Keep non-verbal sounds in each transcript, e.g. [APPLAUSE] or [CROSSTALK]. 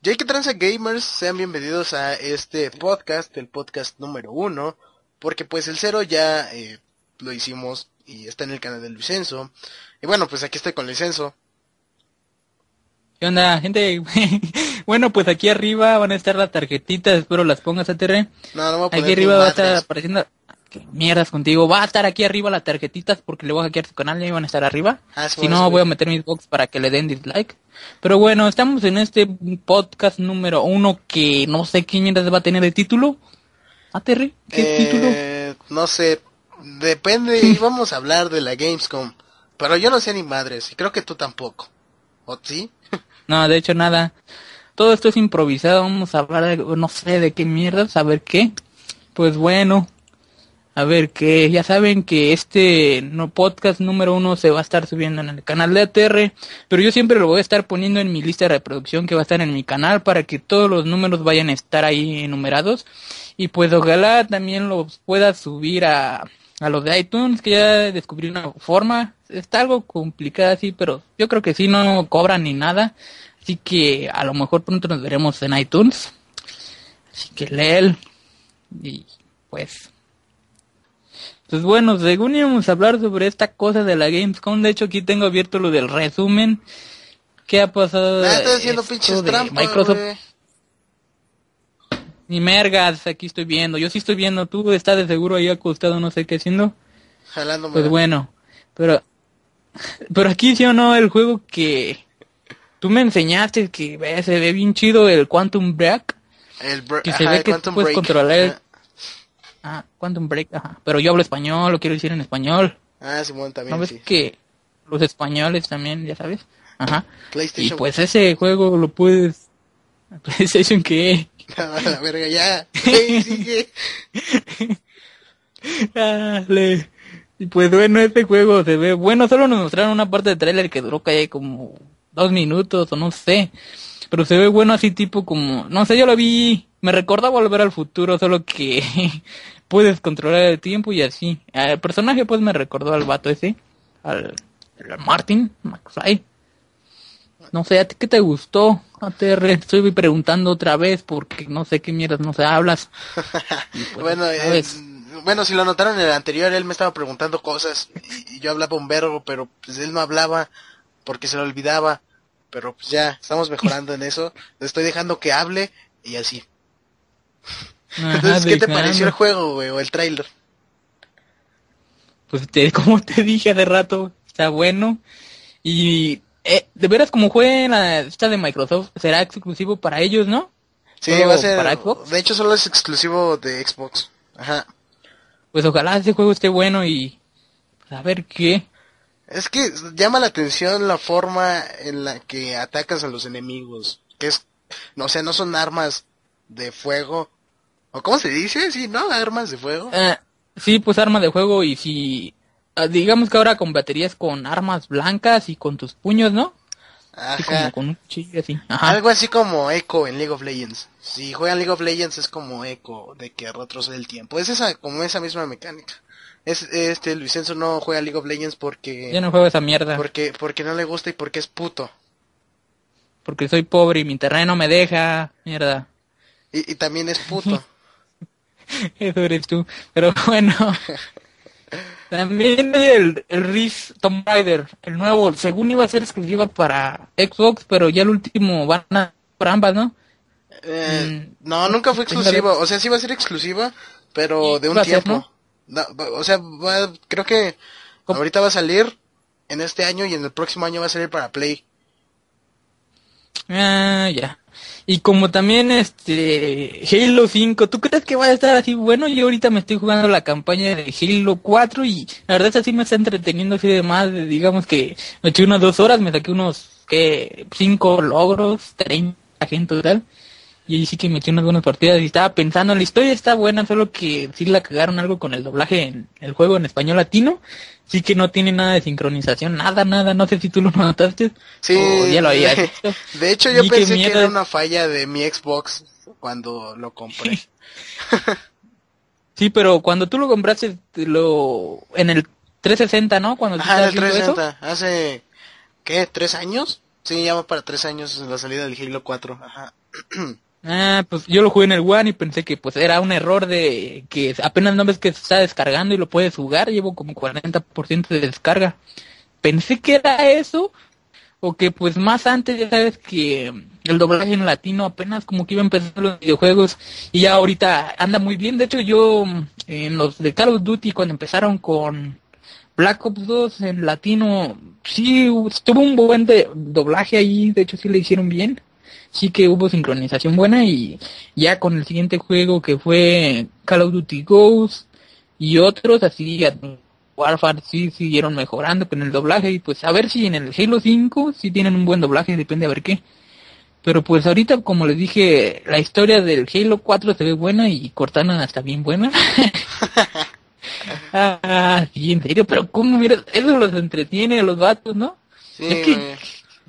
Que transa gamers, sean bienvenidos a este podcast, el podcast número uno, porque pues el cero ya eh, lo hicimos y está en el canal del Vicenzo. Y bueno, pues aquí estoy con Licenzo. ¿Qué onda, gente? [LAUGHS] bueno, pues aquí arriba van a estar las tarjetitas, espero las pongas a TR. No, no voy a poner Aquí arriba va a estar apareciendo... ¿Qué mierdas contigo? Va a estar aquí arriba las tarjetitas porque le voy a hackear su canal y van a estar arriba. Ah, si no, voy a meter mis box para que le den dislike. Pero bueno, estamos en este podcast número uno que no sé qué mierdas va a tener de título. ¿Ah, Terry? ¿Qué título? Eh, no sé, depende, íbamos [LAUGHS] a hablar de la Gamescom, pero yo no sé ni madres, y creo que tú tampoco. ¿O sí? [LAUGHS] No, de hecho nada. Todo esto es improvisado. Vamos a hablar de, no sé de qué mierdas, a ver qué. Pues bueno, a ver qué. Ya saben que este no, podcast número uno se va a estar subiendo en el canal de ATR, pero yo siempre lo voy a estar poniendo en mi lista de reproducción que va a estar en mi canal para que todos los números vayan a estar ahí enumerados. Y pues ojalá también los pueda subir a, a los de iTunes, que ya descubrí una forma. Está algo complicada así, pero yo creo que sí, no cobran ni nada. Así que a lo mejor pronto nos veremos en iTunes. Así que léel. Y pues... Pues bueno, según íbamos a hablar sobre esta cosa de la Gamescom, de hecho aquí tengo abierto lo del resumen. ¿Qué ha pasado? Ah, estás haciendo esto pinches trampas, Microsoft ni mergas, aquí estoy viendo. Yo sí estoy viendo. Tú estás de seguro ahí acostado, no sé qué haciendo. Jalándome. Pues bueno, pero [LAUGHS] pero aquí sí o no el juego que tú me enseñaste que ve- se ve bien chido el Quantum Break, El que se ajá, ve el que Quantum puedes Break. controlar. Ah, Quantum Break, ajá. Pero yo hablo español, lo quiero decir en español. Ah, Simón también, ¿No ves sí. que los españoles también, ya sabes? Ajá. Y PlayStation. pues ese juego lo puedes [LAUGHS] PlayStation que [LAUGHS] A la verga, ya. [LAUGHS] Ey, sigue. Dale. Y pues bueno, este juego se ve bueno. Solo nos mostraron una parte de trailer que duró que como dos minutos o no sé. Pero se ve bueno así tipo como, no sé, yo lo vi, me recordaba volver al futuro, solo que [LAUGHS] puedes controlar el tiempo y así. El personaje pues me recordó al vato ese, al, al Martin McFly. No sé, ¿a ti qué te gustó? ATR, estoy preguntando otra vez porque no sé qué mierdas no se hablas. [LAUGHS] Pues, Bueno, eh, bueno, si lo notaron en el anterior, él me estaba preguntando cosas y, y yo hablaba un verbo, pero pues él no hablaba porque se lo olvidaba. Pero pues ya, estamos mejorando en eso. Le estoy dejando que hable y así. Ajá, Entonces, ¿qué te pareció el juego, güey, o el tráiler? Pues te, [LAUGHS] como te dije hace rato, está bueno. Y eh, de veras como fue la esta de Microsoft, será exclusivo para ellos, ¿no? Sí, ¿Solo va a ser. para Xbox? De hecho, solo es exclusivo de Xbox. Ajá. Pues ojalá ese juego esté bueno y pues, a ver qué. Es que llama la atención la forma en la que atacas a los enemigos. Que es, no o sea, no son armas de fuego. ¿O cómo se dice? Sí, ¿no? Armas de fuego. Eh, sí, pues arma de juego y si ah, digamos que ahora combaterías con armas blancas y con tus puños, ¿no? Así como con un cuchillo así. Ajá. Algo así como Echo en League of Legends. Si juegan League of Legends es como Echo, de que retrocede el tiempo. Es esa, como esa misma mecánica. Es, este, Luisenzo no juega League of Legends porque, Yo no juego esa mierda porque, porque no le gusta y porque es puto. porque soy pobre y mi terreno me deja, mierda. Y, y también es puto. [LAUGHS] Eso eres tú. Pero bueno. [LAUGHS] También el, el Rift Tomb Raider, el nuevo, según iba a ser exclusiva para Xbox, pero ya el último van a por ambas, ¿no? Eh, Mm, no, nunca fue exclusiva. O sea, sí va a ser exclusiva, pero de un ser, tiempo. No, o sea, va- creo que ahorita va a salir en este año y en el próximo año va a salir para Play. Ah, ya. Y como también este Halo 5, ¿tú crees que va a estar así bueno? Yo ahorita me estoy jugando la campaña de Halo 4 y la verdad es así me está entreteniendo así de más, digamos que me eché unas dos horas, me saqué unos que cinco logros, 30 gente total. Y ahí sí que me eché unas buenas partidas y estaba pensando, la historia está buena, solo que sí la cagaron algo con el doblaje en el juego en español latino. Sí que no tiene nada de sincronización, nada, nada, no sé si tú lo [LAUGHS] notaste. Sí, o ya lo habías de, [LAUGHS] visto. de hecho yo Y pensé que era una falla de mi Xbox cuando lo compré. [LAUGHS] Sí, pero cuando tú lo compraste, te lo en el 360, ¿no? Cuando Ajá, en el estabas viendo eso. 360, hace, ¿qué? ¿Tres años? Sí, ya va para tres años la salida del Halo 4. Ajá. [CLEARS THROAT] Ah, pues yo lo jugué en el One y pensé que pues era un error de que apenas no ves que se está descargando y lo puedes jugar, llevo como 40% de descarga. Pensé que era eso, o que pues más antes ya sabes que el doblaje en latino apenas como que iba a empezar los videojuegos y ya ahorita anda muy bien. De hecho yo en los de Call of Duty cuando empezaron con Black Ops 2 en latino, sí tuvo un buen doblaje ahí, de hecho sí le hicieron bien sí que hubo sincronización buena y ya con el siguiente juego que fue Call of Duty Ghost y otros así Warfare sí siguieron mejorando con el doblaje y pues a ver si en el Halo 5 sí tienen un buen doblaje, depende a ver qué. Pero pues ahorita como les dije, la historia del Halo 4 se ve buena y Cortana está bien buena. [LAUGHS] ah, sí, en serio, pero cómo mira, eso los entretiene a los vatos, ¿no? Sí, es que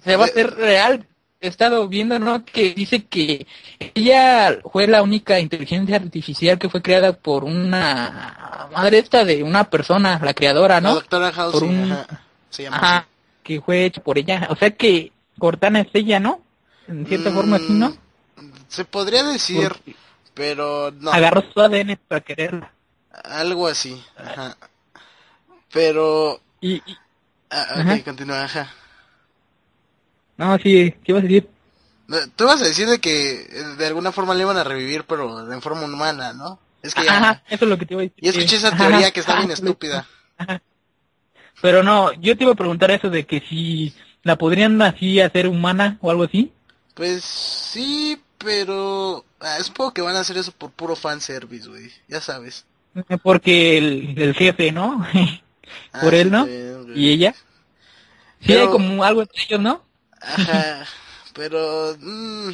se va a hacer real he estado viendo, ¿no? Que dice que ella fue la única inteligencia artificial que fue creada por una madre esta de una persona, la creadora, La ¿no? doctora House, Por un- ajá, se llama Ajá, que fue hecho por ella. O sea que Cortana es ella, ¿no? En cierta Mm, forma así, ¿no? así. Se podría decir, Porque pero no. Agarró su ADN para quererla. Algo así, ajá. Pero... Y, y- ah, ok, Ajá. continúa, ajá. No, sí, ¿qué ibas a decir? Tú vas a decir de que eh, de alguna forma le iban a revivir, pero de forma humana, ¿no? Es que ya... Ajá, eso es lo que te iba a decir. Y escuché esa Ajá, teoría que está bien [LAUGHS] ajá, estúpida. Pero no, yo te iba a preguntar eso de que si la podrían así hacer humana o algo así. Pues sí, pero... Ah, supongo que van a hacer eso por puro fanservice, güey. Ya sabes. Porque el, el jefe, ¿no? [LAUGHS] Ah, Por él, sí, ¿no? Y ella. Sí, Pero- hay como algo entre ellos, ¿no? Ajá, [LAUGHS] pero mm,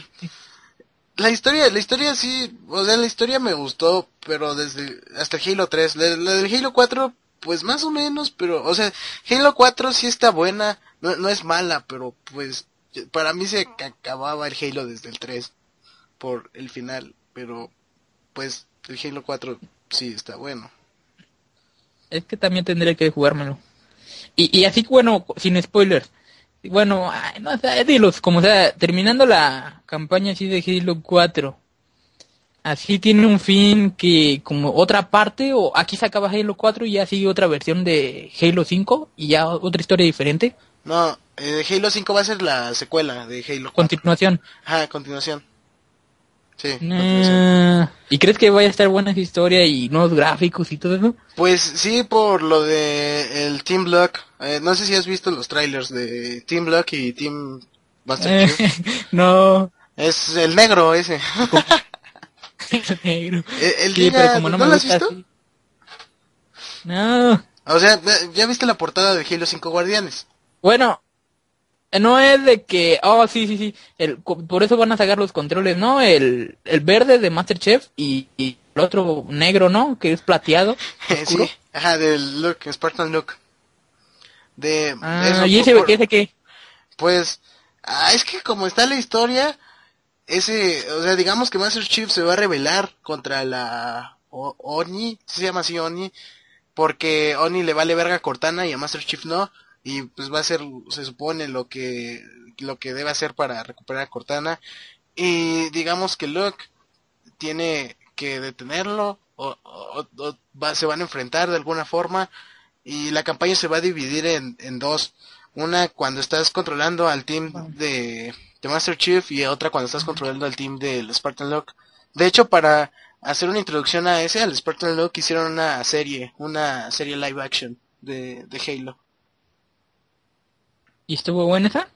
la historia, la historia sí, o sea, la historia me gustó, pero desde hasta el Halo 3, la, la del Halo 4 pues más o menos, pero o sea, Halo 4 sí está buena, no, no es mala, pero pues para mí se acababa el Halo desde el 3 por el final, pero pues el Halo 4 sí está bueno. Es que también tendré que jugármelo. Y, y así, bueno, sin spoilers. Bueno, ay, no sé, dilos, como sea, terminando la campaña así de Halo 4. Así tiene un fin que como otra parte, o aquí se acaba Halo 4 y ya sigue otra versión de Halo 5 y ya otra historia diferente. No, eh, Halo 5 va a ser la secuela de Halo 4. Continuación. Ajá, continuación. Sí. Eh, ¿Y crees que vaya a estar buena esa historia y nuevos gráficos y todo eso? Pues sí, por lo de el Team Block. Eh, no sé si has visto los trailers de Team Block y Team Master. Eh, [LAUGHS] no. Es el negro ese. [LAUGHS] negro. El, el Sí, Giga, pero como no, ¿no me lo has visto? así- No. O sea, ¿ya- ¿ya viste la portada de Halo 5 Guardianes? Bueno, eh, no es de que, oh, sí, sí, sí, el, por eso van a sacar los controles, ¿no? El, el verde de Masterchef y, y el otro negro, ¿no? Que es plateado. [LAUGHS] oscuro. sí, ajá, del look, Spartan look. De Ah, eso, ¿y ese, por- ese qué? Pues, ah, es que como está la historia, ese, o sea, digamos que Master Chief se va a rebelar contra la O- Oni, ¿sí se llama así Oni, porque Oni le vale verga a Cortana y a Master Chief no, y pues va a ser, se supone, lo que, lo que debe hacer para recuperar a Cortana, y digamos que Luke tiene que detenerlo, o, o- o va- se van a enfrentar de alguna forma, y la campaña se va a dividir en, en dos. Una cuando estás controlando al team de, de Master Chief y otra cuando estás controlando al team del Spartan Lock. De hecho, para hacer una introducción a ese, al Spartan Lock, hicieron una serie, una serie live action de, de Halo. ¿Y estuvo buena esa?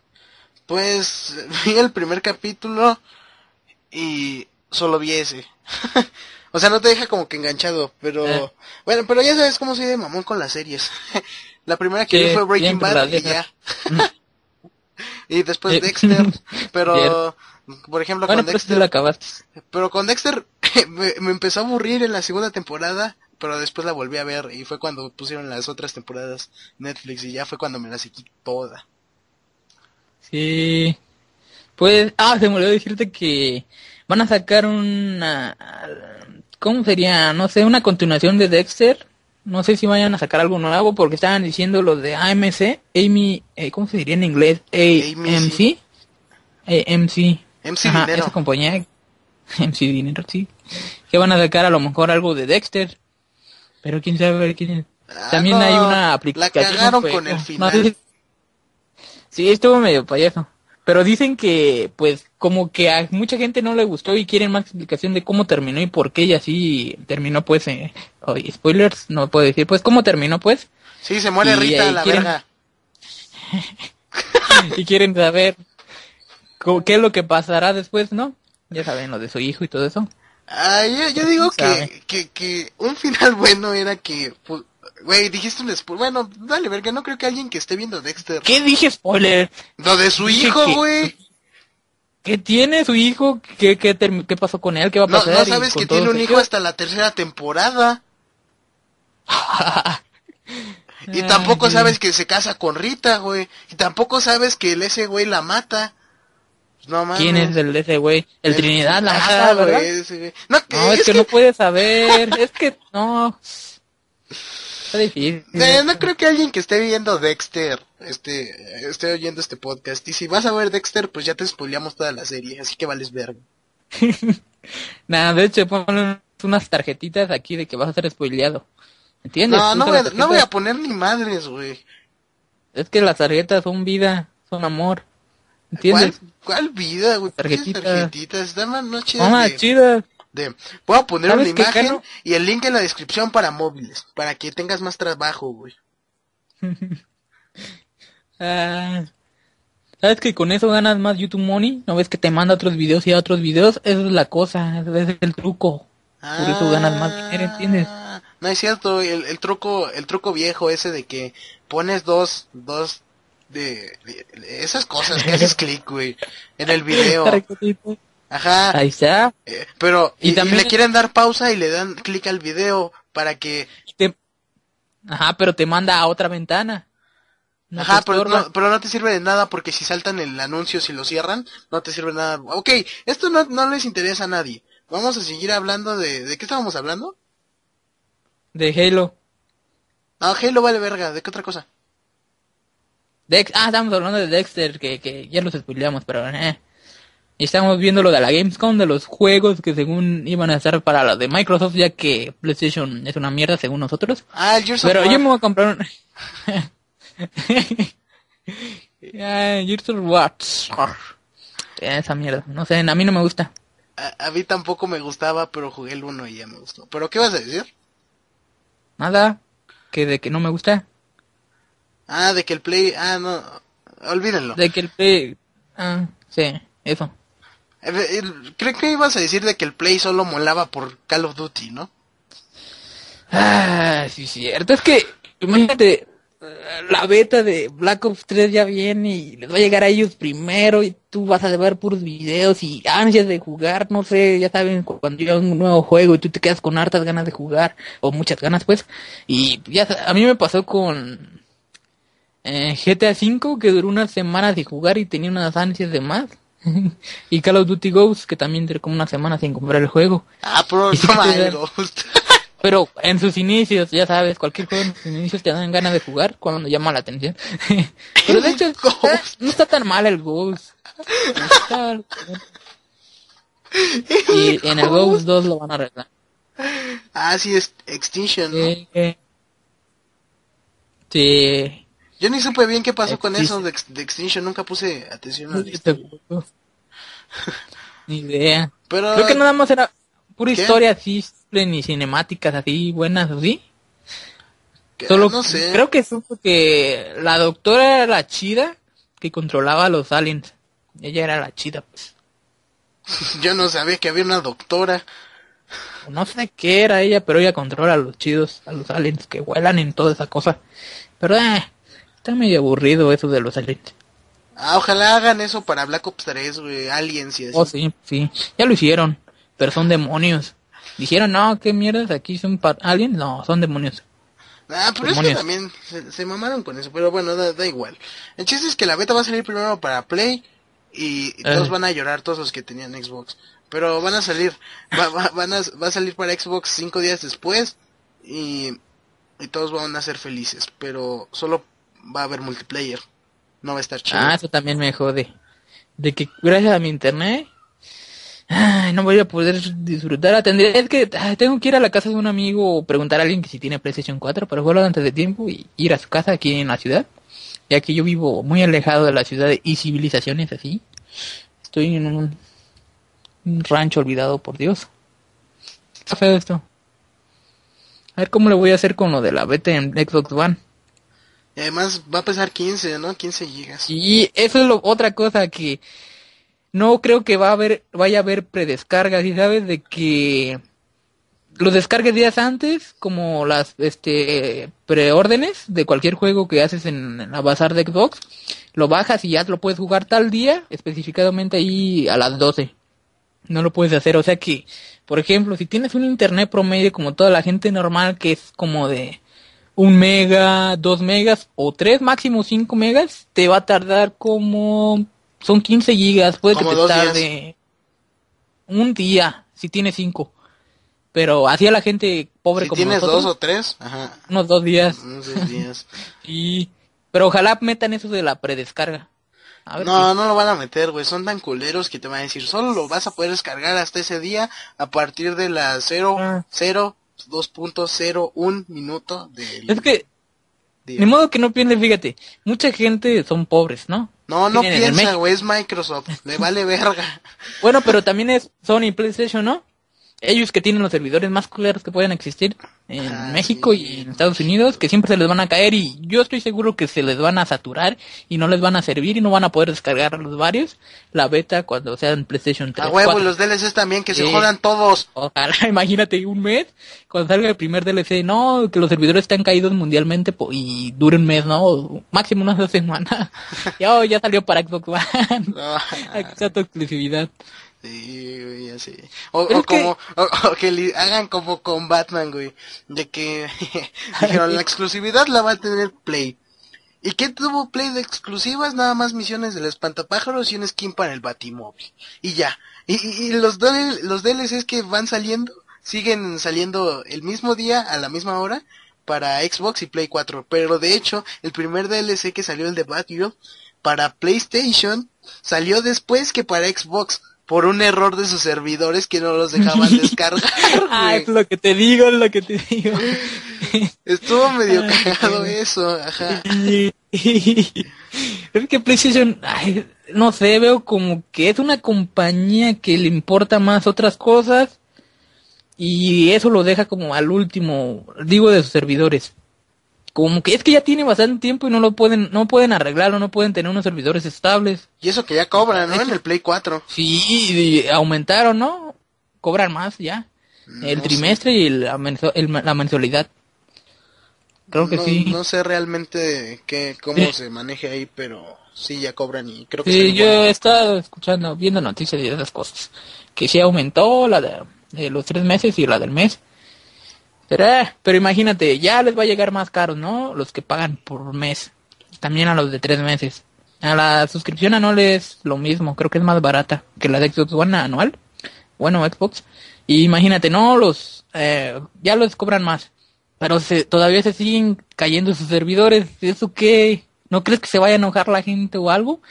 Pues [LAUGHS] vi el primer capítulo y solo vi ese. [LAUGHS] o sea, no te deja como que enganchado, pero Eh. bueno, pero ya sabes cómo soy de mamón con las series. [LAUGHS] la primera que Sí, vi fue Breaking Bad las y ya. y después Sí. Dexter, pero por ejemplo Bueno, con te Dexter, la acabaste. pero con Dexter me, me empezó a aburrir en la segunda temporada, pero después la volví a ver y fue cuando pusieron las otras temporadas Netflix y ya fue cuando me la seguí toda. Sí. Pues, ah, se me olvidó decirte que van a sacar una, ¿cómo sería? No sé, una continuación de Dexter. No sé si vayan a sacar algo nuevo porque estaban diciendo los de AMC, Amy, eh, ¿cómo se diría en inglés? AMC. AMC. MC Ajá, Dinero. esa compañía, [LAUGHS] MC Dinero, sí, que van a sacar a lo mejor algo de Dexter, pero quién sabe quién. Ah, También no, hay una La aplicación. cagaron un con el final. No Sí, estuvo medio payaso. Pero dicen que, pues, como que a mucha gente no le gustó y quieren más explicación de cómo terminó y por qué y así terminó, pues, eh, oye, spoilers, no puedo decir, pues, cómo terminó, pues, Sí, se muere Y Rita, la quieren- verga. [LAUGHS] y quieren saber qué es lo que pasará después, ¿no? Ya saben, lo de su hijo y todo eso. Ah, yo, yo digo que, que, que un final [LAUGHS] bueno era que, pu- güey, dijiste un spoiler. Bueno, dale, verga, no creo que alguien que esté viendo Dexter. ¿Qué dije spoiler? Lo de su Dije hijo, que- güey. ¿Qué tiene su hijo? ¿Qué, qué, qué pasó con él? ¿Qué va a No, pasar? no sabes que tiene un hijo hasta la tercera temporada. [LAUGHS] Y tampoco sabes que se casa con Rita, güey. Y tampoco sabes que el ese güey la mata. No mames. ¿Quién es el de ese güey? El, Trinidad, la mata, ¿verdad? ese. No, que- No, es, que, no puedes saber. es que no. Está difícil. Eh, no creo que alguien que esté viendo Dexter este, esté oyendo este podcast. Y si vas a ver Dexter, pues ya te spoileamos toda la serie, así que vales verga. [LAUGHS] Nada, de hecho, ponen unas tarjetitas aquí de que vas a ser spoileado. ¿Entiendes? No, no voy, a, no voy a poner ni madres, güey. Es que las tarjetas son vida, son amor. ¿Entiendes? ¿Cuál, ¿Cuál vida, güey? Tarjetitas. Tarjetitas. Tarjetitas. Están más no chidas de- Voy a poner una ¿Sabes qué, imagen Cano? y el link en la descripción para móviles, para que tengas más trabajo, güey. [LAUGHS] Ah, ¿Sabes que con eso ganas más YouTube Money? ¿No ves que te manda otros videos y a otros videos? Esa es la cosa, ese es el truco. Por eso ganas más dinero, ¿entiendes? Ah, No es cierto, el, el truco, el truco viejo ese de que pones dos, dos de, de- de esas cosas que haces [LAUGHS] clic, güey, en el video. Ajá. Ahí está. eh, pero Y y, y también- le quieren dar pausa y le dan clic al video para que, Te- Ajá, pero te manda a otra ventana. No ajá, pero no, pero no te sirve de nada porque si saltan el anuncio si lo cierran, no te sirve de nada. Ok, esto no, no les interesa a nadie. Vamos a seguir hablando de, ¿de qué estábamos hablando? De Halo. Ah, Halo vale verga, ¿de qué otra cosa? Dex ah, estamos hablando de Dexter, que, que ya los spoileamos, pero eh. Estamos viendo lo de la Gamescom, de los juegos que según iban a estar para los de Microsoft, ya que PlayStation es una mierda según nosotros. Ah, el Gears of Pero War. yo me voy a comprar un... [LAUGHS] Ah, Gears of War. Esa mierda, no sé, a mí no me gusta. A, a mí tampoco me gustaba, pero jugué el 1 y ya me gustó. ¿Pero qué vas a decir? Nada, que de que no me gusta. Ah, de que el Play... Ah, no, olvídenlo. De que el Play... Ah, sí, eso. El- el- Creo que ibas a decir de que el Play solo molaba por Call of Duty, ¿no? Ah, sí, cierto. Es que, imagínate, eh, la beta de Black Ops 3 ya viene y les va a llegar a ellos primero y tú vas a ver puros videos y ansias de jugar, no sé, ya saben, cu- cuando llega un nuevo juego y tú te quedas con hartas ganas de jugar, o muchas ganas pues, y ya a mí me pasó con eh, GTA V que duró unas semanas de jugar y tenía unas ansias de más. [LAUGHS] y Call of Duty Ghost que también duró como una semana sin comprar el juego. Ah, pero sí gusta. [LAUGHS] Pero en sus inicios, ya sabes, cualquier juego en sus inicios te dan ganas de jugar cuando llama la atención. [LAUGHS] Pero de hecho, está- Ghost. no está tan mal el Ghost. Está- Y en el Ghost 2 lo van a arreglar. Ah, sí, es Extinction, ¿no? Sí. Yo ni supe bien qué pasó con eso de, de Extinction, nunca puse atención a juego. Ni idea. Pero... Creo que nada más era pura ¿Qué? historia así, simple, ni cinemáticas así buenas, ¿sí? que- Solo no sé. creo que supo que la doctora era la chida que controlaba a los aliens. Ella era la chida, pues. [LAUGHS] Yo no sabía que había una doctora. No sé qué era ella, pero ella controla a los chidos, a los aliens que vuelan en toda esa cosa. Pero eh, está medio aburrido eso de los aliens. Ah, ojalá hagan eso para Black Ops 3, güey, Aliens y así. Oh, sí, sí. Ya lo hicieron, pero son demonios. Dijeron, no, qué mierdas, aquí son aliens. No, son demonios. Ah, pero es que Demonios. también se, se mamaron con eso, pero bueno, da, da igual. El chiste es que la beta va a salir primero para Play y, y todos Eh. van a llorar, todos los que tenían Xbox. Pero van a salir, va, va- van a, va a salir para Xbox cinco días después y, y todos van a ser felices, pero solo va a haber multiplayer, no va a estar chido. Ah, eso también me jode. de que gracias a mi internet no voy a poder disfrutar. Tendría, es que ay, tengo que ir a la casa de un amigo o preguntar a alguien que si tiene PlayStation 4 para jugarlo antes de tiempo y ir a su casa aquí en la ciudad. Ya que yo vivo muy alejado de la ciudad y civilizaciones así. Estoy en un, un rancho olvidado por Dios. Está feo esto. A ver cómo le voy a hacer con lo de la beta en Xbox One. Y además va a pesar 15, ¿no? 15 gigas. Y eso es lo, otra cosa que no creo que va a haber, vaya a haber predescargas, y sabes de que los descargues días antes, como las este preórdenes de cualquier juego que haces en, en la bazar de Xbox, lo bajas y ya lo puedes jugar tal día, específicamente ahí a las 12. No lo puedes hacer, o sea que, por ejemplo, si tienes un internet promedio como toda la gente normal, que es como de un mega, dos megas o tres, máximo cinco megas, te va a tardar como son 15 gigas, puede que te dos días. tarde un día si tienes cinco. Pero así a la gente pobre Si como tienes nosotros, dos o tres, ajá. unos dos días. Unos seis días. [LAUGHS] Y pero ojalá metan eso de la predescarga. A ver No, no lo van a meter, güey. Son tan culeros que te van a decir, solo lo vas a poder descargar hasta ese día a partir de las 0, Ah. 0, 2.01 minuto del es que día. ni modo que no piensen, fíjate, mucha gente son pobres, ¿no? No, no Tienen piensa, güey, es Microsoft. Le vale verga. Bueno, pero también es Sony PlayStation, ¿no? Ellos que tienen los servidores más culeros que pueden existir en Ah, México sí. y en Estados Unidos, que siempre se les van a caer y yo estoy seguro que se les van a saturar y no les van a servir y no van a poder descargar los varios la beta cuando sea en PlayStation 3. A huevo, y 4. los DLCs también, que se jodan todos. Ojalá, [LAUGHS] imagínate un mes, cuando salga el primer DLC, no, que los servidores están caídos mundialmente y dure un mes, ¿no? Máximo unas dos semanas. [LAUGHS] ya, oh, ya salió para Xbox One. No, [LAUGHS] Aquí está tu exclusividad. Sí, ya sé. O, o es que- como, o, o que le hagan como con Batman, güey. De que [LAUGHS] dijeron, [LAUGHS] la exclusividad la va a tener Play. ¿Y qué tuvo Play de exclusivas? Nada más misiones del espantapájaros y un skin para el Batimóvil. Y ya. Y, y, y los, DL los DLCs que van saliendo, siguen saliendo el mismo día, a la misma hora, para Xbox y Play 4. Pero de hecho, el primer DLC que salió, el de Batgirl, para PlayStation, salió después que para Xbox. Por un error de sus servidores que no los dejaban descargar. [LAUGHS] Ah, es lo que te digo, es lo que te digo. Estuvo medio Ay, cagado eso, ajá. [LAUGHS] es que PlayStation, ay, no sé, veo como que es una compañía que le importa más otras cosas y eso lo deja como al último, digo de sus servidores. Como que es que ya tiene bastante tiempo y no lo pueden, no pueden arreglarlo, no pueden tener unos servidores estables. Y eso que ya cobran, ¿no? En el Play 4. Sí, aumentaron, ¿no? Cobran más ya. El trimestre y la, mensu- el- la mensualidad. Creo que no, sí. No sé realmente qué, cómo Sí. se maneja ahí, pero sí ya cobran y creo que Sí, yo he estado escuchando, viendo noticias de esas cosas. Que sí aumentó la de, de los tres meses y la del mes. Pero, eh, pero imagínate, ya les va a llegar más caro, ¿no? Los que pagan por mes. También a los de tres meses. A la suscripción anual es lo mismo, creo que es más barata que la de Xbox One anual. Bueno, Xbox. Y imagínate, no, los, eh, ya los cobran más. Pero se, todavía se siguen cayendo sus servidores. ¿Eso qué? ¿No crees que se vaya a enojar la gente o algo?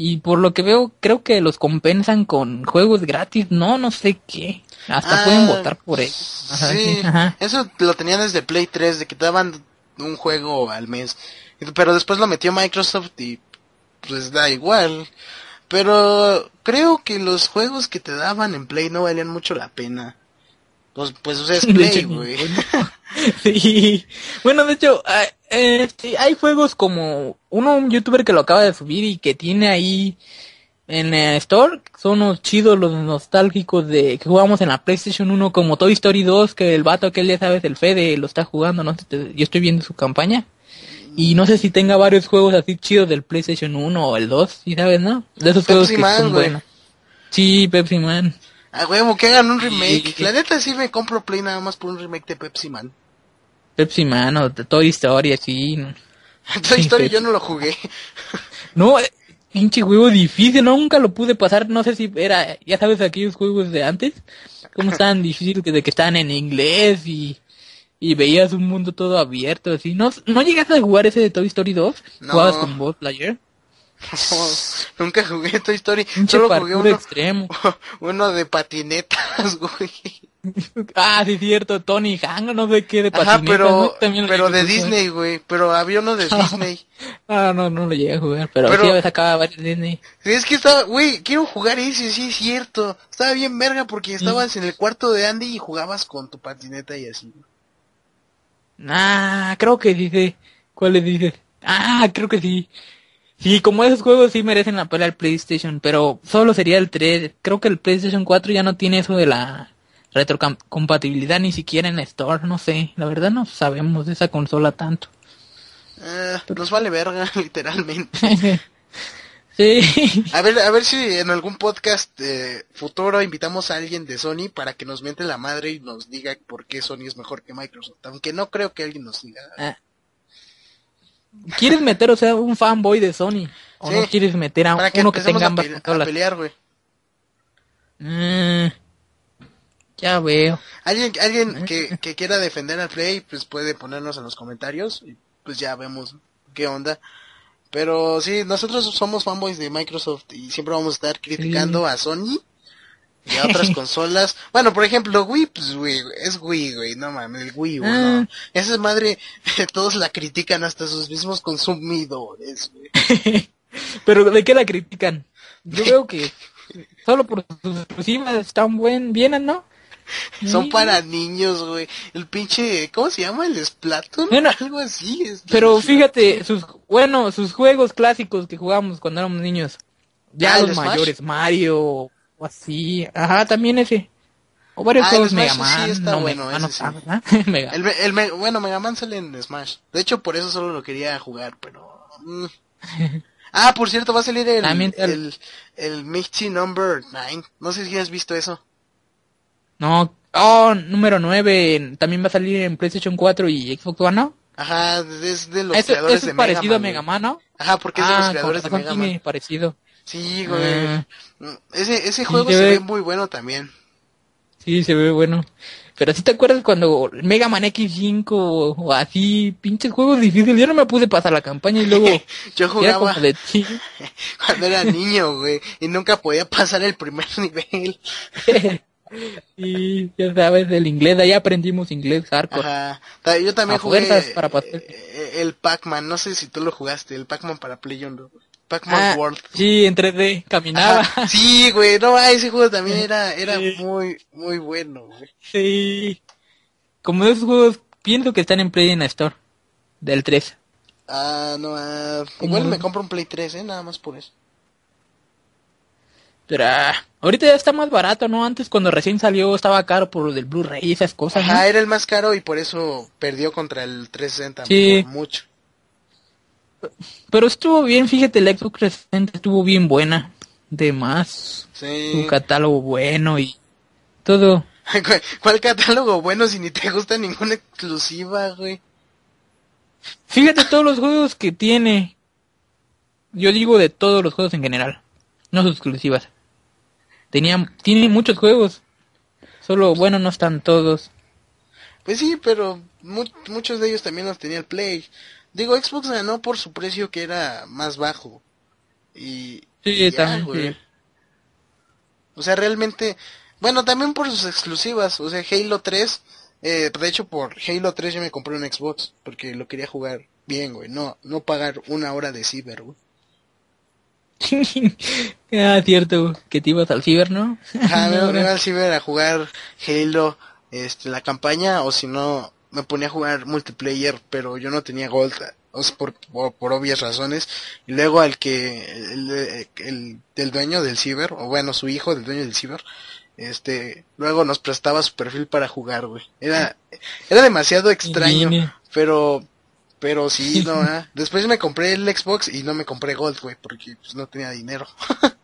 Y por lo que veo, creo que los compensan con juegos gratis. No, no sé qué. Hasta Ah, pueden votar por ello. Ajá, sí, ajá. eso lo tenían desde Play 3, de que te daban un juego al mes. Pero después lo metió Microsoft y pues da igual. Pero creo que los juegos que te daban en Play no valían mucho la pena. Pues, pues o sea, es [LAUGHS] Play, güey. [LAUGHS] Sí. Bueno, de hecho, ah, eh, sí, hay juegos como uno, un youtuber que lo acaba de subir y que tiene ahí en eh, Store, son los chidos, los nostálgicos de que jugamos en la PlayStation 1 como Toy Story 2, que el vato aquel ya sabes, el Fede lo está jugando, no sé, te- yo estoy viendo su campaña. Y no sé si tenga varios juegos así chidos del PlayStation 1 o el 2, ¿sí sabes, no? De esos juegos Pepsi que Man, son buenos. Sí, Pepsi Man. A huevo, que hagan un remake. La neta sí me compro Play nada más por un remake de Pepsi Man. Pepsi Man o de Toy Story, así. [LAUGHS] Toy Story yo no lo jugué. No, eh, pinche juego difícil, nunca lo pude pasar, no sé si era, ya sabes, aquellos juegos de antes, cómo [LAUGHS] estaban difíciles, que de que estaban en inglés y, y veías un mundo todo abierto, así. ¿No, no llegaste a jugar ese de Toy Story 2? No. ¿Jugabas con Buzz Lightyear? [LAUGHS] No, nunca jugué Toy Story. Pinche Solo jugué uno, extremo. uno de patinetas, güey. [LAUGHS] Ah, sí, cierto, Tony Hang, no sé qué de Ajá, pero, ¿no? Pero de. Disney, güey. Pero había uno de [LAUGHS] Disney. Ah, no, no lo llegué a jugar, pero, Pero- sí había sacado varios Disney. Es que estaba, güey, quiero jugar ese, sí es cierto. Estaba bien verga porque estabas en el cuarto de Andy y jugabas con tu patineta y así. Ah, creo que dice. ¿Cuáles dices? Ah, creo que sí. Sí, como esos juegos sí merecen la pena el PlayStation, pero solo sería el 3. Creo que el PlayStation 4 ya no tiene eso de la retrocompatibilidad ni siquiera en Store, no sé. La verdad no sabemos de esa consola tanto. Eh, nos vale verga, [LAUGHS] literalmente. [LAUGHS] sí. A ver, a ver si en algún podcast eh, futuro invitamos a alguien de Sony para que nos miente la madre y nos diga por qué Sony es mejor que Microsoft. Aunque no creo que alguien nos diga. Ah. ¿Quieres meter, o sea, un fanboy de Sony? ¿O Sí. no quieres meter a Para que uno que tenga a, ambas a pelear, güey. Mm, ya veo. Alguien, alguien que, que quiera defender al Play, pues puede ponernos en los comentarios y pues ya vemos qué onda. Pero sí, nosotros somos fanboys de Microsoft y siempre vamos a estar criticando a Sony y a otras [LAUGHS] consolas. Bueno, por ejemplo, Wii, pues Wii, es Wii, güey, no mames, el Wii, güey, no. Ah. Esa madre, todos la critican hasta sus mismos consumidores, güey. [LAUGHS] Pero ¿de qué la critican? Yo [LAUGHS] veo que solo por sus exclusivas están buen, bien, ¿no? [LAUGHS] Son Sí. para niños, güey. El pinche, ¿cómo se llama? El Splatoon, Bueno, algo así. es- Pero fíjate, sus, bueno, sus juegos clásicos que jugábamos cuando éramos niños. Ya Ah, ¿el los Smash? mayores, Mario, o así. Ajá, también ese. O varios Ah, juegos Mega sí Man. está no, bueno, Mega Man no sí. ¿verdad? [LAUGHS] Mega. El, el bueno, Mega Man sale en Smash. De hecho, por eso solo lo quería jugar, pero... mm. [LAUGHS] Ah, por cierto, va a salir el, el, el Mighty Number 9. No sé si has visto eso. No, oh, número 9. También va a salir en PlayStation 4 y Xbox One, ¿no? Ajá, es de los Eso, creadores eso de es parecido a Mega. Man, ¿no? Ajá, porque es de los Ah, creadores de Mega Man. parecido. Sí, güey. Ah. Mm, Ese, ese juego se se ve- ve muy bueno también. Sí, se ve bueno. Pero si te acuerdas cuando Mega Man X5 o, o así, pinches juegos difíciles, yo no me pude pasar la campaña y luego [LAUGHS] Yo jugaba sí. [LAUGHS] cuando era niño, güey, y nunca podía pasar el primer [LAUGHS] nivel. Y ya sabes, el inglés, ahí aprendimos inglés hardcore. Ajá. Yo también A jugué para pasar. eh, el Pac-Man, no sé si tú lo jugaste, el Pac-Man para Play 1. Pac-Man Ah, World. sí, en 3D, caminaba. Ajá. Sí, güey, no, ah, ese juego también era, era Sí. muy, muy bueno, güey. Sí. Como esos juegos, pienso que están en Play en la Store. Del 3. Ah, no, ah, ¿Cómo igual me compro un Play 3, eh, nada más por eso. Pero ah, ahorita ya está más barato, ¿no? Antes cuando recién salió estaba caro por lo del Blu-ray y esas cosas, ¿no? Ajá, era el más caro y por eso perdió contra el 360 Sí. mucho. Pero estuvo bien, fíjate, el Xbox 360 estuvo bien buena. De más. Sí. Un catálogo bueno y todo. [LAUGHS] ¿Cuál- ¿Cuál catálogo bueno si ni te gusta ninguna exclusiva, güey? Fíjate todos los juegos que tiene. Yo digo de todos los juegos en general. No sus exclusivas. Tenía, tiene muchos juegos. Solo, bueno, no están todos. Pues sí, pero mu- muchos de ellos también los tenía el Play. Digo, Xbox ganó por su precio que era más bajo. Y, Sí, y ya, también, sí. O sea, realmente, bueno, también por sus exclusivas. O sea, Halo 3, eh, de hecho por Halo 3 yo me compré un Xbox porque lo quería jugar bien, güey. No, no pagar una hora de ciber, güey. [LAUGHS] ah, cierto, que te ibas al ciber, ¿no? [LAUGHS] Al ciber a jugar Halo, este, la campaña, o si no, me ponía a jugar multiplayer, pero yo no tenía gold, o sea, por, por, por obvias razones. Y luego al que, el, el, el dueño del ciber, o bueno, su hijo del dueño del ciber, este, luego nos prestaba su perfil para jugar, güey. Era, era demasiado extraño, pero, pero sí, [LAUGHS] no, ah. Después me compré el Xbox y no me compré gold, güey, porque pues no tenía dinero. [LAUGHS]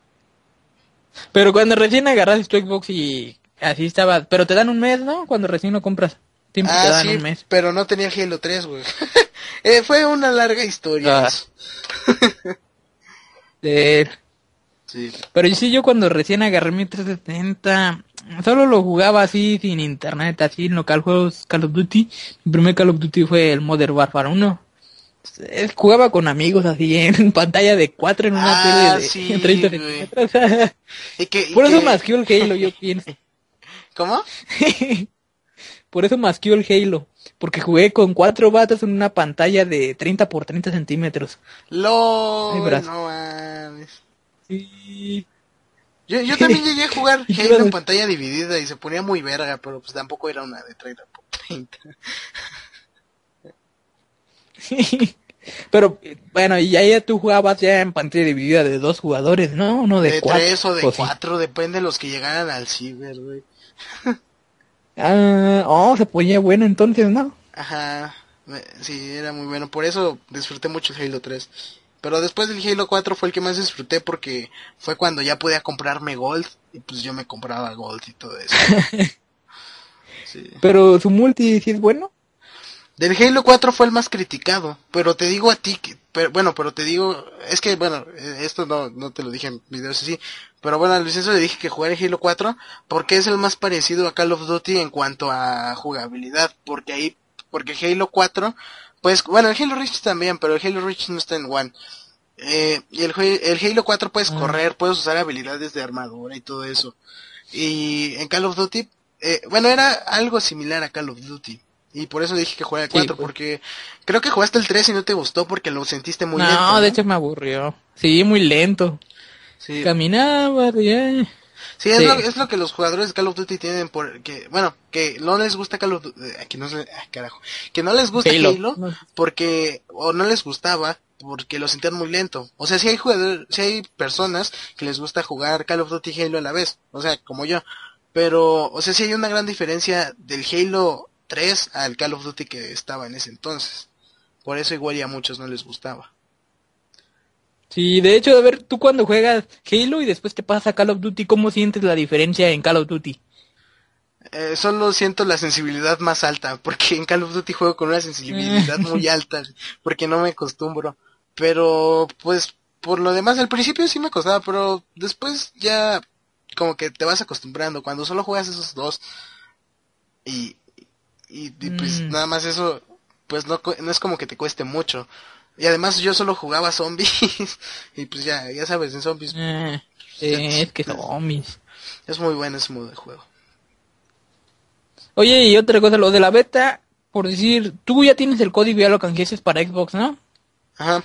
Pero cuando recién agarras tu Xbox y así estaba, pero te dan un mes, ¿no? Cuando recién lo compras. Siempre te Ah, dan sí, un mes. pero no tenía Halo 3, güey. [LAUGHS] Eh, fue una larga historia. Ah. De- Sí. Pero sí, yo cuando recién agarré mi 370, solo lo jugaba así, sin internet, así, en local juegos Call of Duty. Mi primer Call of Duty fue el Modern Warfare 1. eh, jugaba con amigos así [LAUGHS] en pantalla de 4 en una Ah, tele de sí, [LAUGHS] 30 güey. centímetros. [LAUGHS] Y que, y Por eso que- masqueó el Halo, yo pienso. ¿Cómo? Por eso masqueó el Halo. Porque jugué con cuatro vatos en una pantalla de 30 por 30 centímetros. Ay, LOL, brazo. no mames. Sí. Yo, yo [LAUGHS] también llegué a jugar ¿Y qué Halo en pantalla dividida y se ponía muy verga, pero pues tampoco era una de 30 por 30. [LAUGHS] Pero, bueno, y ahí tú jugabas ya en pantalla dividida de dos jugadores, ¿no? No de, De cuatro. 3 o de ¿o sí? 4, depende de los que llegaran al ciber, güey. [LAUGHS] Ah, oh, se ponía bueno entonces, ¿no? Ajá, sí, era muy bueno. Por eso disfruté mucho el Halo 3. Pero después del Halo 4 fue el que más disfruté porque fue cuando ya podía comprarme Gold y pues yo me compraba Gold y todo eso. [LAUGHS] Sí. Pero su multi sí es bueno. Del Halo 4 fue el más criticado, pero te digo a ti que, pero, bueno, pero te digo, es que bueno, eh, esto no, no te lo dije en videos así, pero bueno, a Luis Enzo le dije que jugara Halo 4 porque es el más parecido a Call of Duty en cuanto a jugabilidad, porque ahí, porque Halo 4, pues, bueno, el Halo Reach también, pero el Halo Reach no está en One. Eh, y el, Halo 4 puedes Ah. correr, puedes usar habilidades de armadura y todo eso. Y en Call of Duty, eh, bueno, era algo similar a Call of Duty. Y por eso dije que jugara el Sí, 4, pues. porque creo que jugaste el 3 y no te gustó porque lo sentiste muy no, lento. de hecho me aburrió. Sí, muy lento. sí, Caminaba, ya. Sí, es, sí. Lo, es lo que los jugadores de Call of Duty tienen por que, bueno, que no les gusta Call of Duty, eh, que no, se- ah, carajo, que no les gusta Halo, porque, o no les gustaba porque lo sentían muy lento. O sea, si hay jugadores, si hay personas que les gusta jugar Call of Duty y Halo a la vez, o sea, como yo. Pero, o sea, sí hay una gran diferencia del Halo 3 al Call of Duty que estaba en ese entonces. Por eso igual y a muchos no les gustaba. Sí, de hecho, a ver, tú cuando juegas Halo y después te pasas a Call of Duty, ¿cómo sientes la diferencia en Call of Duty? Eh, solo siento la sensibilidad más alta, porque en Call of Duty juego con una sensibilidad [LAUGHS] muy alta, porque no me acostumbro. Pero, pues, por lo demás, al principio sí me costaba, pero después ya como que te vas acostumbrando. Cuando solo juegas esos dos y, y, y, pues Mm. nada más eso, pues no, no es como que te cueste mucho. Y además yo solo jugaba zombies [LAUGHS] y pues ya, ya sabes, en zombies Eh, eh, es que zombies. es muy bueno ese modo de juego. Oye, y otra cosa, lo de la beta, por decir, tú ya tienes el código, ya lo canjeaste para Xbox, ¿no? Ajá.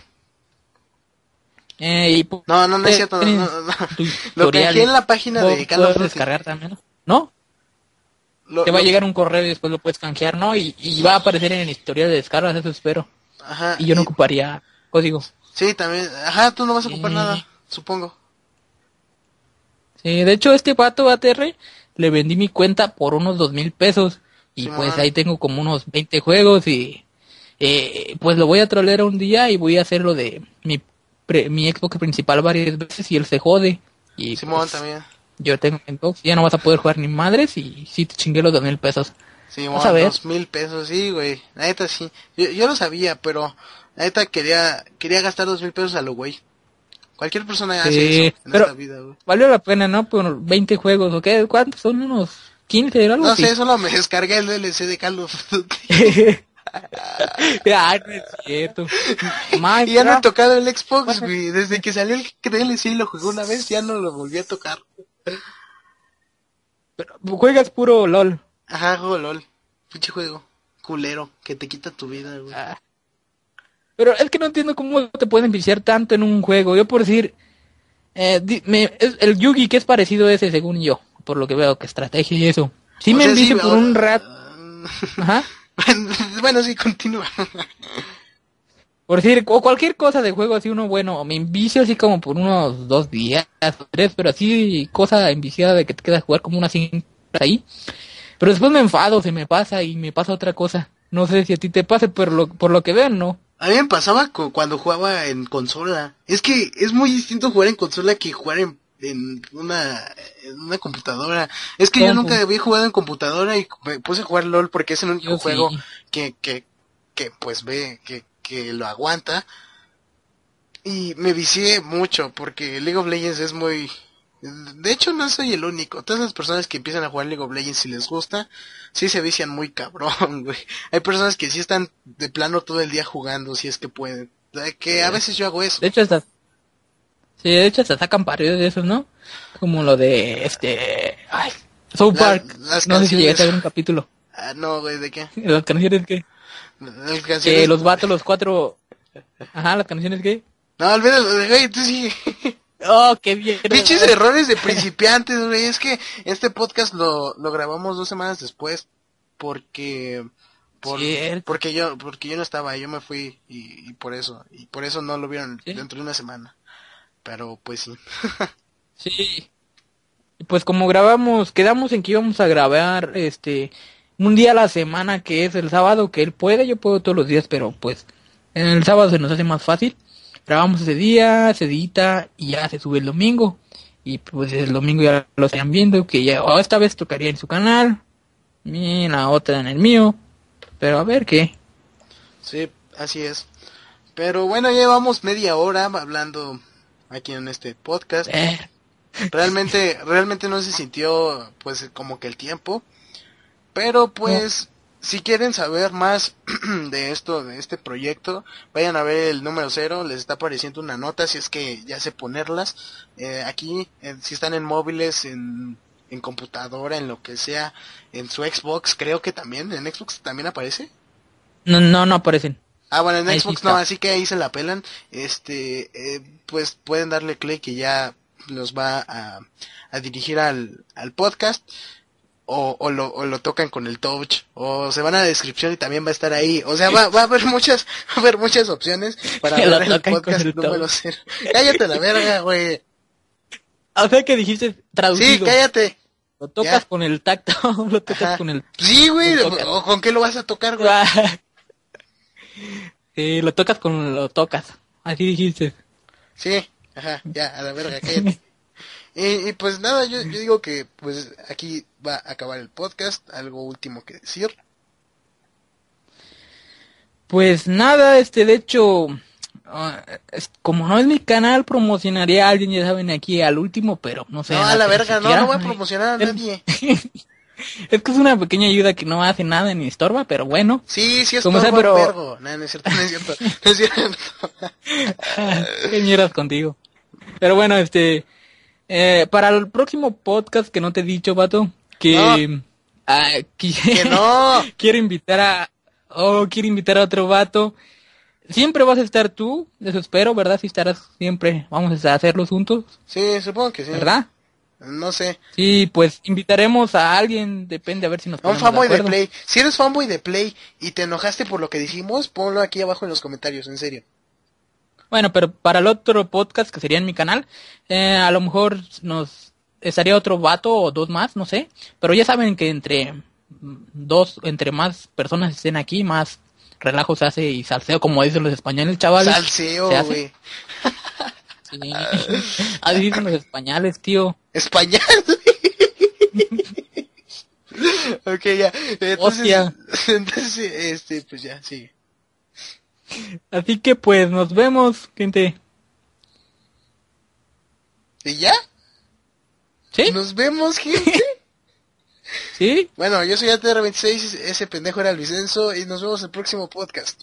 Eh, y No, no, no es cierto, no, no, no. [LAUGHS] [LAUGHS] Lo canjeé en la página de Call of Duty. descargar también, ¿no? ¿no? Te va a llegar un correo y después lo puedes canjear, ¿no? Y, y va a aparecer en el historial de descargas, eso espero. Ajá. Y yo no y- ocuparía código. Sí, también. Ajá, tú no vas a ocupar Sí. nada, supongo. Sí, de hecho, este pato ATR le vendí mi cuenta por unos dos mil pesos. Y pues ahí tengo como unos 20 juegos y eh, pues lo voy a trolear un día y voy a hacer lo de mi, pre- mi Xbox principal varias veces y él se jode. Y Simón pues, también. yo tengo Xbox, ya no vas a poder jugar ni madres y sí te chingué los dos mil pesos. Simón, Vas a ver. dos mil pesos, sí, güey. La neta sí. Yo, yo lo sabía, pero la neta quería, quería gastar dos mil pesos a lo güey. Cualquier persona hace Sí, eso en pero- esta vida, güey. Valió la pena, ¿no? Por 20 juegos, ¿o qué? ¿Cuántos? Son unos 15 o algo No así. sé, solo me descargué el DLC de Call of Duty. [LAUGHS] Ay, no es cierto. y ya no he tocado el Xbox, güey. Desde que salió el DLC y lo jugué una vez, ya no lo volví a tocar. Pero juegas puro LOL. Ajá, juego LOL. Pinche juego. Culero, que te quita tu vida, güey. Ah. Pero es que no entiendo cómo te pueden viciar tanto en un juego. Yo por decir, eh, di- me- es el Yugi que es parecido a ese según yo, por lo que veo que estrategia y eso. Sí O me sea, envicio sí, por un rato. Ajá. [LAUGHS] bueno, sí, continúa. Por decir, o cualquier cosa de juego así uno bueno, me envicio así como por unos dos días o tres, pero así cosa enviciada de que te quedas a jugar como unas cinco ahí. Pero después me enfado, se me pasa y me pasa otra cosa. No sé si a ti te pase, pero lo, por lo que vean, no. A mí me pasaba cu- cuando jugaba en consola. Es que es muy distinto jugar en consola que jugar en, en una, en una computadora. Es que yo nunca había jugado en computadora y me puse a jugar LOL porque es el único Yo sí. juego que, que, que pues ve, que, que lo aguanta. Y me vicié mucho porque League of Legends es muy, De hecho, no soy el único. Todas las personas que empiezan a jugar League of Legends si les gusta, sí se vician muy cabrón, [LAUGHS] güey. Hay personas que sí están de plano todo el día jugando, si es que pueden. Que a veces yo hago eso. De hecho, hasta... Sí, de hecho, hasta sacan partidos de esos, ¿no? Como lo de, este... Ay, South La- Park. las no sé si canciones- llegaste a ver un capítulo. Ah, no, güey, ¿de qué? [LAUGHS] Las canciones que... Las canciones- los vatos, los cuatro... Ajá, las canciones que... No, olvídalo, güey, tú sí. [LAUGHS] Oh, qué bien. Pinches errores de principiantes, güey. Es que este podcast lo, lo grabamos dos semanas después porque por, porque yo porque yo no estaba, yo me fui y, y por eso y por eso no lo vieron Sí. dentro de una semana. Pero pues sí. Sí. Pues como grabamos, quedamos en que íbamos a grabar este un día a la semana que es el sábado, que él puede, yo puedo todos los días, pero pues en el sábado se nos hace más fácil. Grabamos ese día, se edita y ya se sube el domingo. Y pues el domingo ya lo están viendo, que ya esta vez tocaría en su canal, y la otra en el mío. Pero a ver qué. Sí, así es. Pero bueno, llevamos media hora hablando aquí en este podcast. Eh, Realmente, realmente no se sintió pues como que el tiempo. Pero pues, si quieren saber más [CLEARS THROAT] de esto, de este proyecto, vayan a ver el número cero, les está apareciendo una nota, si es que ya sé ponerlas. Eh, aquí, eh, si están en móviles, en, en computadora, en lo que sea, en su Xbox, creo que también, en Xbox también aparece. no, no, no aparecen. Ah, bueno, en Ahí Xbox no, así que ahí se la pelan. Este, eh, pues pueden darle clic y ya los va a, a dirigir al, al podcast. O, o, lo, o lo tocan con el touch. O se van a la descripción y también va a estar ahí. O sea, va, va a haber muchas, [LAUGHS] va a haber muchas opciones para ver el podcast el número touch. cero. Cállate la verga, güey. O sea que dijiste traducido. Sí, cállate. Lo tocas Ya. con el tacto, [LAUGHS] lo tocas Ajá. con el... Sí, güey. ¿O ¿Con qué lo vas a tocar, güey? sí, lo tocas con lo tocas. Así dijiste. Sí, ajá, ya, a la verga, cállate. [LAUGHS] y, y pues nada, yo, yo digo que pues aquí va a acabar el podcast, algo último que decir. Pues nada, este, de hecho, ah, es- como no es mi canal, promocionaría a alguien, ya saben, aquí al último, pero no sé. no, a la verga, no, siquiera. no voy a promocionar a Es- nadie. [LAUGHS] Es que es una pequeña ayuda que no hace nada ni estorba, pero bueno. Sí, sí es Como sea, pero- vergo. No, no es cierto, no es cierto, no es cierto. [LAUGHS] Qué mierdas contigo. Pero bueno, este, eh, para el próximo podcast que no te he dicho, vato, que, ah, que- que no. [LAUGHS] quiero invitar a, oh, quiero invitar a otro vato. Siempre vas a estar tú, eso espero, ¿verdad? Si estarás siempre, vamos a hacerlo juntos, Sí, supongo que sí. ¿verdad? No sé. Sí, pues invitaremos a alguien, depende a ver si nos un fanboy de. Play. Si eres fanboy de Play y te enojaste por lo que dijimos, ponlo aquí abajo en los comentarios, en serio. Bueno, pero para el otro podcast que sería en mi canal, eh, a lo mejor nos estaría otro vato o dos más, no sé. Pero ya saben que entre dos, entre más personas estén aquí, más relajo se hace y salseo, como dicen los españoles, chavales. Salseo, güey. [LAUGHS] Sí. Así dicen los españoles, tío. Español. [LAUGHS] ok, ya. Entonces, Hostia. [LAUGHS] entonces, este, pues ya, sí. Así que pues nos vemos, gente. ¿Y ya? ¿Sí? Nos vemos, gente. [LAUGHS] ¿Sí? bueno, yo soy ATR26, ese pendejo era Luisenzo, y nos vemos en el próximo podcast.